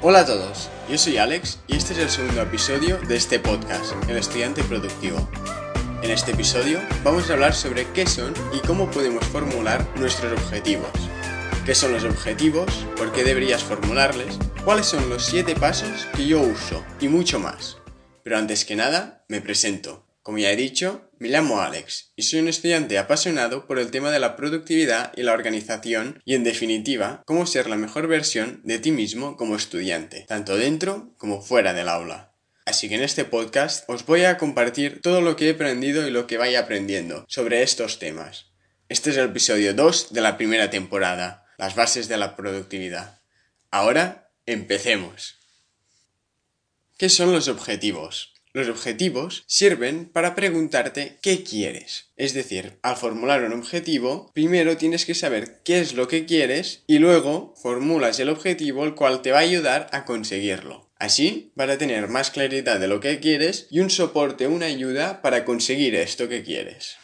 Hola a todos, yo soy Alex y este es el segundo episodio de este podcast, El Estudiante Productivo. En este episodio vamos a hablar sobre qué son y cómo podemos formular nuestros objetivos. ¿Qué son los objetivos? ¿Por qué deberías formularles? ¿Cuáles son los 7 pasos que yo uso? Y mucho más. Pero antes que nada, me presento. Como ya he dicho, me llamo Alex y soy un estudiante apasionado por el tema de la productividad y la organización y en definitiva, cómo ser la mejor versión de ti mismo como estudiante, tanto dentro como fuera del aula. Así que en este podcast os voy a compartir todo lo que he aprendido y lo que vaya aprendiendo sobre estos temas. Este es el episodio 2 de la primera temporada, las bases de la productividad. Ahora, empecemos. ¿Qué son los objetivos? Los objetivos sirven para preguntarte qué quieres. Es decir, al formular un objetivo, primero tienes que saber qué es lo que quieres y luego formulas el objetivo el cual te va a ayudar a conseguirlo. Así vas a tener más claridad de lo que quieres y un soporte, una ayuda para conseguir esto que quieres.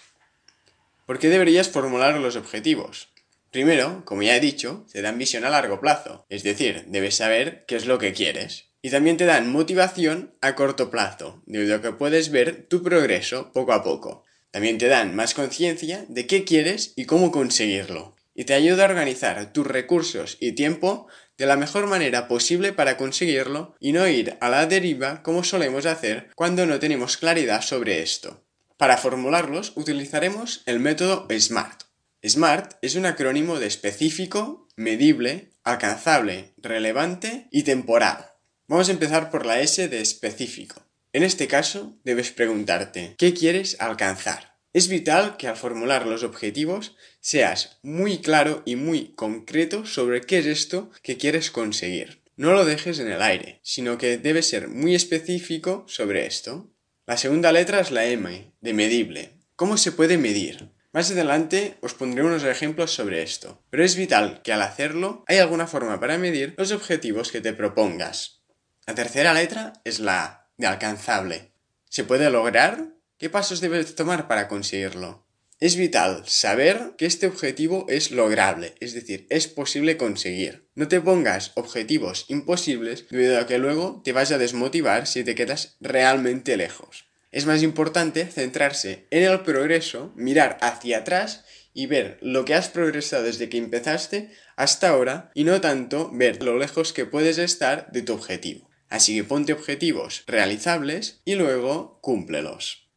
¿Por qué deberías formular los objetivos? Primero, como ya he dicho, te dan visión a largo plazo, es decir, debes saber qué es lo que quieres y también te dan motivación a corto plazo, debido a que puedes ver tu progreso poco a poco. También te dan más conciencia de qué quieres y cómo conseguirlo. Y te ayuda a organizar tus recursos y tiempo de la mejor manera posible para conseguirlo y no ir a la deriva como solemos hacer cuando no tenemos claridad sobre esto. Para formularlos utilizaremos el método SMART. SMART es un acrónimo de específico, medible, alcanzable, relevante y temporal. Vamos a empezar por la S de específico. En este caso, debes preguntarte, ¿qué quieres alcanzar? Es vital que al formular los objetivos seas muy claro y muy concreto sobre qué es esto que quieres conseguir. No lo dejes en el aire, sino que debes ser muy específico sobre esto. La segunda letra es la M, de medible. ¿Cómo se puede medir? Más adelante os pondré unos ejemplos sobre esto, pero es vital que al hacerlo hay alguna forma para medir los objetivos que te propongas. La tercera letra es la de alcanzable. ¿Se puede lograr? ¿Qué pasos debes tomar para conseguirlo? Es vital saber que este objetivo es lograble, es decir, es posible conseguir. No te pongas objetivos imposibles debido a que luego te vas a desmotivar si te quedas realmente lejos. Es más importante centrarse en el progreso, mirar hacia atrás y ver lo que has progresado desde que empezaste hasta ahora y no tanto ver lo lejos que puedes estar de tu objetivo. Así que ponte objetivos realizables y luego cúmplelos.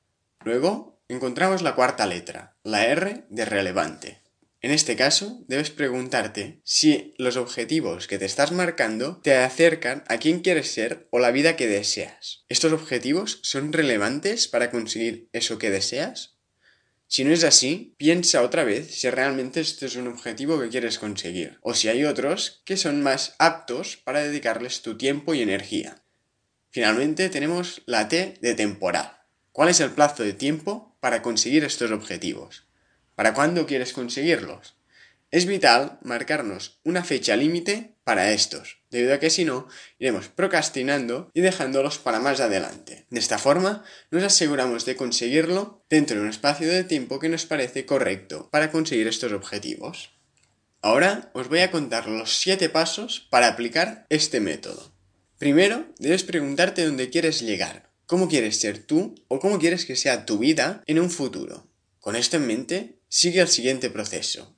Luego encontramos la cuarta letra, la R de relevante. En este caso, debes preguntarte si los objetivos que te estás marcando te acercan a quien quieres ser o la vida que deseas. ¿Estos objetivos son relevantes para conseguir eso que deseas? Si no es así, piensa otra vez si realmente este es un objetivo que quieres conseguir, o si hay otros que son más aptos para dedicarles tu tiempo y energía. Finalmente tenemos la T de temporal. ¿Cuál es el plazo de tiempo para conseguir estos objetivos? ¿Para cuándo quieres conseguirlos? Es vital marcarnos una fecha límite para estos, debido a que si no, iremos procrastinando y dejándolos para más adelante. De esta forma, nos aseguramos de conseguirlo dentro de un espacio de tiempo que nos parece correcto para conseguir estos objetivos. Ahora os voy a contar los 7 pasos para aplicar este método. Primero, debes preguntarte dónde quieres llegar, cómo quieres ser tú o cómo quieres que sea tu vida en un futuro. Con esto en mente, sigue el siguiente proceso.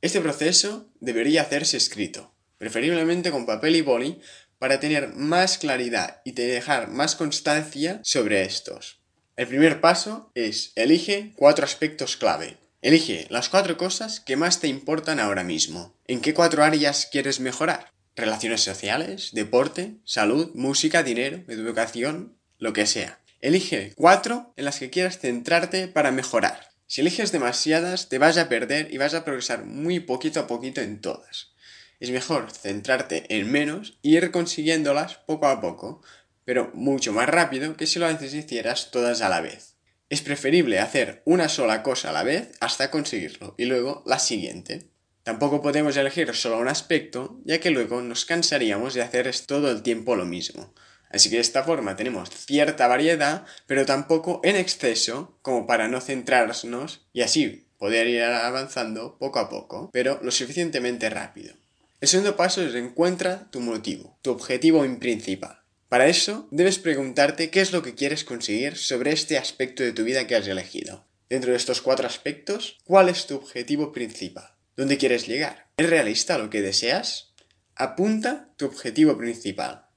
Este proceso debería hacerse escrito, preferiblemente con papel y boli, para tener más claridad y dejar más constancia sobre estos. El primer paso es elige cuatro aspectos clave. Elige las cuatro cosas que más te importan ahora mismo. ¿En qué cuatro áreas quieres mejorar? Relaciones sociales, deporte, salud, música, dinero, educación, lo que sea. Elige cuatro en las que quieras centrarte para mejorar. Si eliges demasiadas, te vas a perder y vas a progresar muy poquito a poquito en todas. Es mejor centrarte en menos e ir consiguiéndolas poco a poco, pero mucho más rápido que si lo hicieras todas a la vez. Es preferible hacer una sola cosa a la vez hasta conseguirlo y luego la siguiente. Tampoco podemos elegir solo un aspecto, ya que luego nos cansaríamos de hacer todo el tiempo lo mismo. Así que de esta forma tenemos cierta variedad, pero tampoco en exceso como para no centrarnos y así poder ir avanzando poco a poco, pero lo suficientemente rápido. El segundo paso es encuentra tu motivo, tu objetivo principal. Para eso, debes preguntarte qué es lo que quieres conseguir sobre este aspecto de tu vida que has elegido. Dentro de estos cuatro aspectos, ¿cuál es tu objetivo principal? ¿Dónde quieres llegar? ¿Es realista lo que deseas? Apunta tu objetivo principal.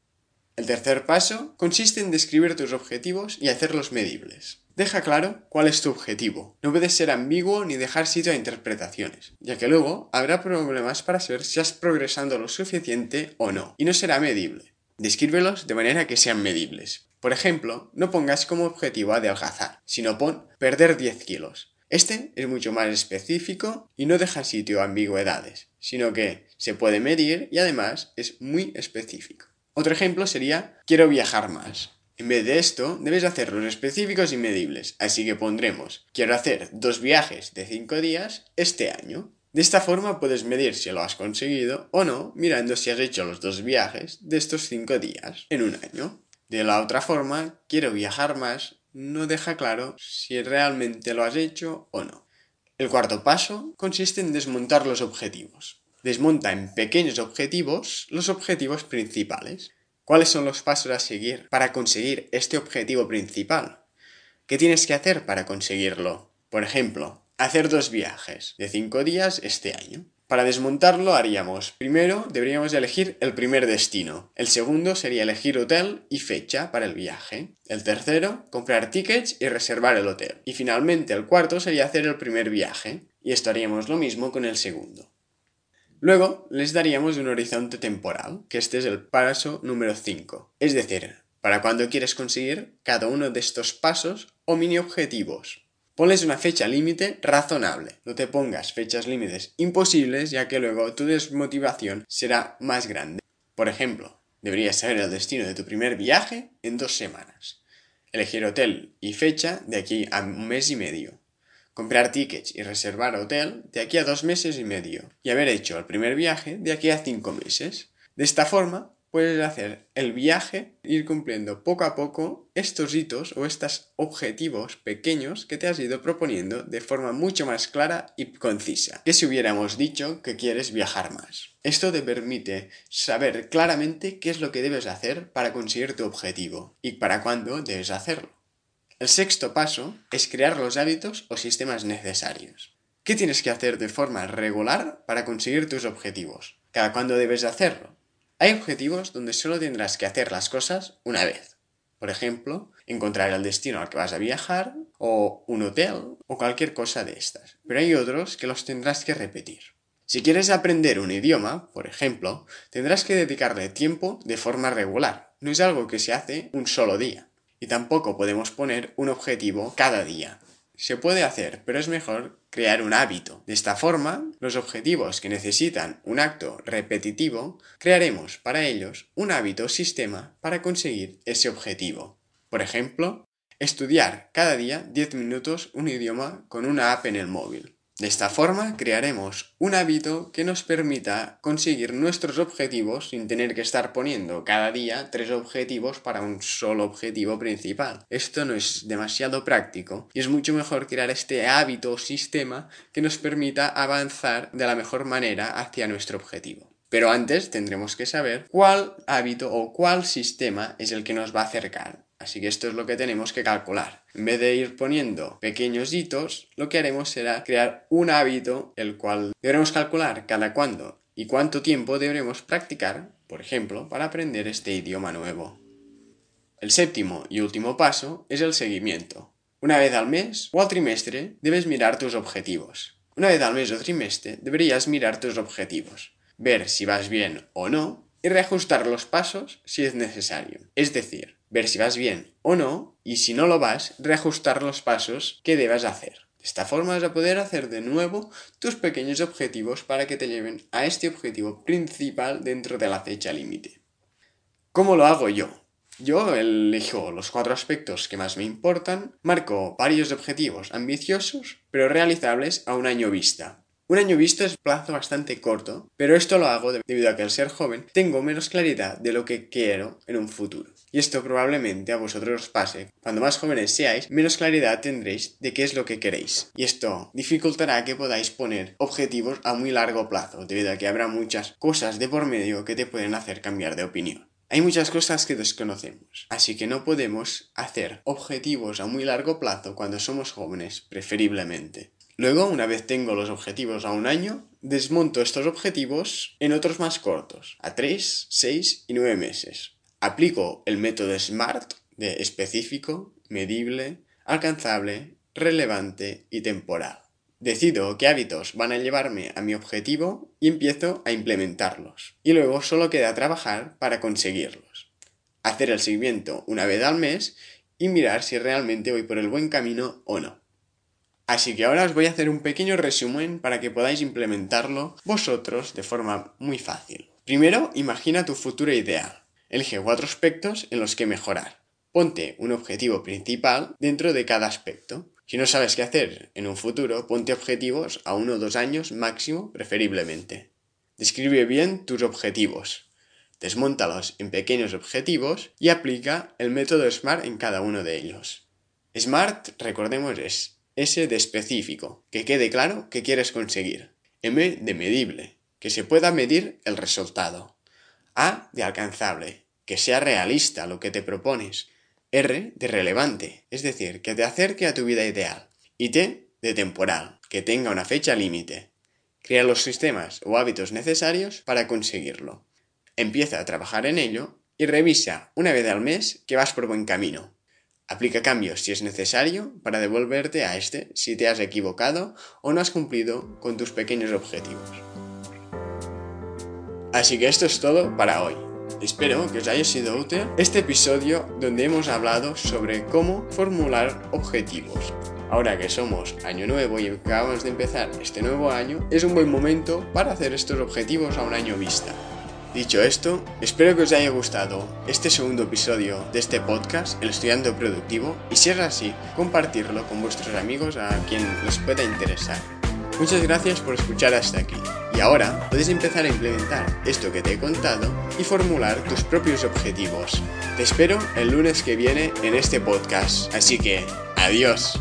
El tercer paso consiste en describir tus objetivos y hacerlos medibles. Deja claro cuál es tu objetivo. No puedes ser ambiguo ni dejar sitio a interpretaciones, ya que luego habrá problemas para saber si has progresado lo suficiente o no, y no será medible. Descríbelos de manera que sean medibles. Por ejemplo, no pongas como objetivo adelgazar, sino pon perder 10 kilos. Este es mucho más específico y no deja sitio a ambigüedades, sino que se puede medir y además es muy específico. Otro ejemplo sería quiero viajar más. En vez de esto, debes hacerlos específicos y medibles, así que pondremos quiero hacer dos viajes de 5 días este año. De esta forma puedes medir si lo has conseguido o no mirando si has hecho los dos viajes de estos cinco días en un año. De la otra forma, quiero viajar más no deja claro si realmente lo has hecho o no. El cuarto paso consiste en desmontar los objetivos. Desmonta en pequeños objetivos los objetivos principales. ¿Cuáles son los pasos a seguir para conseguir este objetivo principal? ¿Qué tienes que hacer para conseguirlo? Por ejemplo, hacer dos viajes de cinco días este año. Para desmontarlo haríamos, primero deberíamos elegir el primer destino, el segundo sería elegir hotel y fecha para el viaje, el tercero, comprar tickets y reservar el hotel, y finalmente el cuarto sería hacer el primer viaje, y esto haríamos lo mismo con el segundo. Luego les daríamos un horizonte temporal, que este es el paso número 5, es decir, para cuando quieres conseguir cada uno de estos pasos o mini objetivos. Ponles una fecha límite razonable. No te pongas fechas límites imposibles ya que luego tu desmotivación será más grande. Por ejemplo, deberías saber el destino de tu primer viaje en dos semanas. Elegir hotel y fecha de aquí a un mes y medio. Comprar tickets y reservar hotel de aquí a dos meses y medio. Y haber hecho el primer viaje de aquí a cinco meses. De esta forma puedes hacer el viaje, ir cumpliendo poco a poco estos hitos o estos objetivos pequeños que te has ido proponiendo de forma mucho más clara y concisa que si hubiéramos dicho que quieres viajar más. Esto te permite saber claramente qué es lo que debes hacer para conseguir tu objetivo y para cuándo debes hacerlo. El sexto paso es crear los hábitos o sistemas necesarios. ¿Qué tienes que hacer de forma regular para conseguir tus objetivos? ¿Cada cuándo debes hacerlo? Hay objetivos donde solo tendrás que hacer las cosas una vez. Por ejemplo, encontrar el destino al que vas a viajar, o un hotel, o cualquier cosa de estas. Pero hay otros que los tendrás que repetir. Si quieres aprender un idioma, por ejemplo, tendrás que dedicarle tiempo de forma regular. No es algo que se hace un solo día. Y tampoco podemos poner un objetivo cada día. Se puede hacer, pero es mejor crear un hábito. De esta forma, los objetivos que necesitan un acto repetitivo, crearemos para ellos un hábito o sistema para conseguir ese objetivo. Por ejemplo, estudiar cada día 10 minutos un idioma con una app en el móvil. De esta forma crearemos un hábito que nos permita conseguir nuestros objetivos sin tener que estar poniendo cada día tres objetivos para un solo objetivo principal. Esto no es demasiado práctico y es mucho mejor crear este hábito o sistema que nos permita avanzar de la mejor manera hacia nuestro objetivo. Pero antes tendremos que saber cuál hábito o cuál sistema es el que nos va a acercar Así que esto es lo que tenemos que calcular. En vez de ir poniendo pequeños hitos, lo que haremos será crear un hábito, el cual deberemos calcular cada cuándo y cuánto tiempo deberemos practicar, por ejemplo, para aprender este idioma nuevo. El séptimo y último paso es el seguimiento. Una vez al mes o al trimestre debes mirar tus objetivos. Una vez al mes o trimestre deberías mirar tus objetivos, ver si vas bien o no y reajustar los pasos si es necesario. Es decir, ver si vas bien o no, y si no lo vas, reajustar los pasos que debas hacer. De esta forma vas a poder hacer de nuevo tus pequeños objetivos para que te lleven a este objetivo principal dentro de la fecha límite. ¿Cómo lo hago yo? Yo elijo los cuatro aspectos que más me importan, marco varios objetivos ambiciosos, pero realizables a un año vista. Un año visto es un plazo bastante corto, pero esto lo hago debido a que al ser joven tengo menos claridad de lo que quiero en un futuro. Y esto probablemente a vosotros os pase. Cuando más jóvenes seáis, menos claridad tendréis de qué es lo que queréis. Y esto dificultará que podáis poner objetivos a muy largo plazo, debido a que habrá muchas cosas de por medio que te pueden hacer cambiar de opinión. Hay muchas cosas que desconocemos, así que no podemos hacer objetivos a muy largo plazo cuando somos jóvenes, preferiblemente. Luego, una vez tengo los objetivos a un año, desmonto estos objetivos en otros más cortos, a 3, 6 y 9 meses. Aplico el método SMART de específico, medible, alcanzable, relevante y temporal. Decido qué hábitos van a llevarme a mi objetivo y empiezo a implementarlos. Y luego solo queda trabajar para conseguirlos. Hacer el seguimiento una vez al mes y mirar si realmente voy por el buen camino o no. Así que ahora os voy a hacer un pequeño resumen para que podáis implementarlo vosotros de forma muy fácil. Primero, imagina tu futuro ideal. Elige cuatro aspectos en los que mejorar. Ponte un objetivo principal dentro de cada aspecto. Si no sabes qué hacer en un futuro, ponte objetivos a uno o dos años máximo, preferiblemente. Describe bien tus objetivos. Desmóntalos en pequeños objetivos y aplica el método SMART en cada uno de ellos. SMART, recordemos, es S de específico, que quede claro qué quieres conseguir. M de medible, que se pueda medir el resultado. A de alcanzable, que sea realista lo que te propones. R de relevante, es decir, que te acerque a tu vida ideal. Y T de temporal, que tenga una fecha límite. Crea los sistemas o hábitos necesarios para conseguirlo. Empieza a trabajar en ello y revisa una vez al mes que vas por buen camino. Aplica cambios si es necesario para devolverte a este si te has equivocado o no has cumplido con tus pequeños objetivos. Así que esto es todo para hoy. Espero que os haya sido útil este episodio donde hemos hablado sobre cómo formular objetivos. Ahora que somos año nuevo y acabamos de empezar este nuevo año, es un buen momento para hacer estos objetivos a un año vista. Dicho esto, espero que os haya gustado este segundo episodio de este podcast, El Estudiante Productivo, y si es así, compartirlo con vuestros amigos a quien les pueda interesar. Muchas gracias por escuchar hasta aquí. Ahora puedes empezar a implementar esto que te he contado y formular tus propios objetivos. Te espero el lunes que viene en este podcast. Así que, adiós.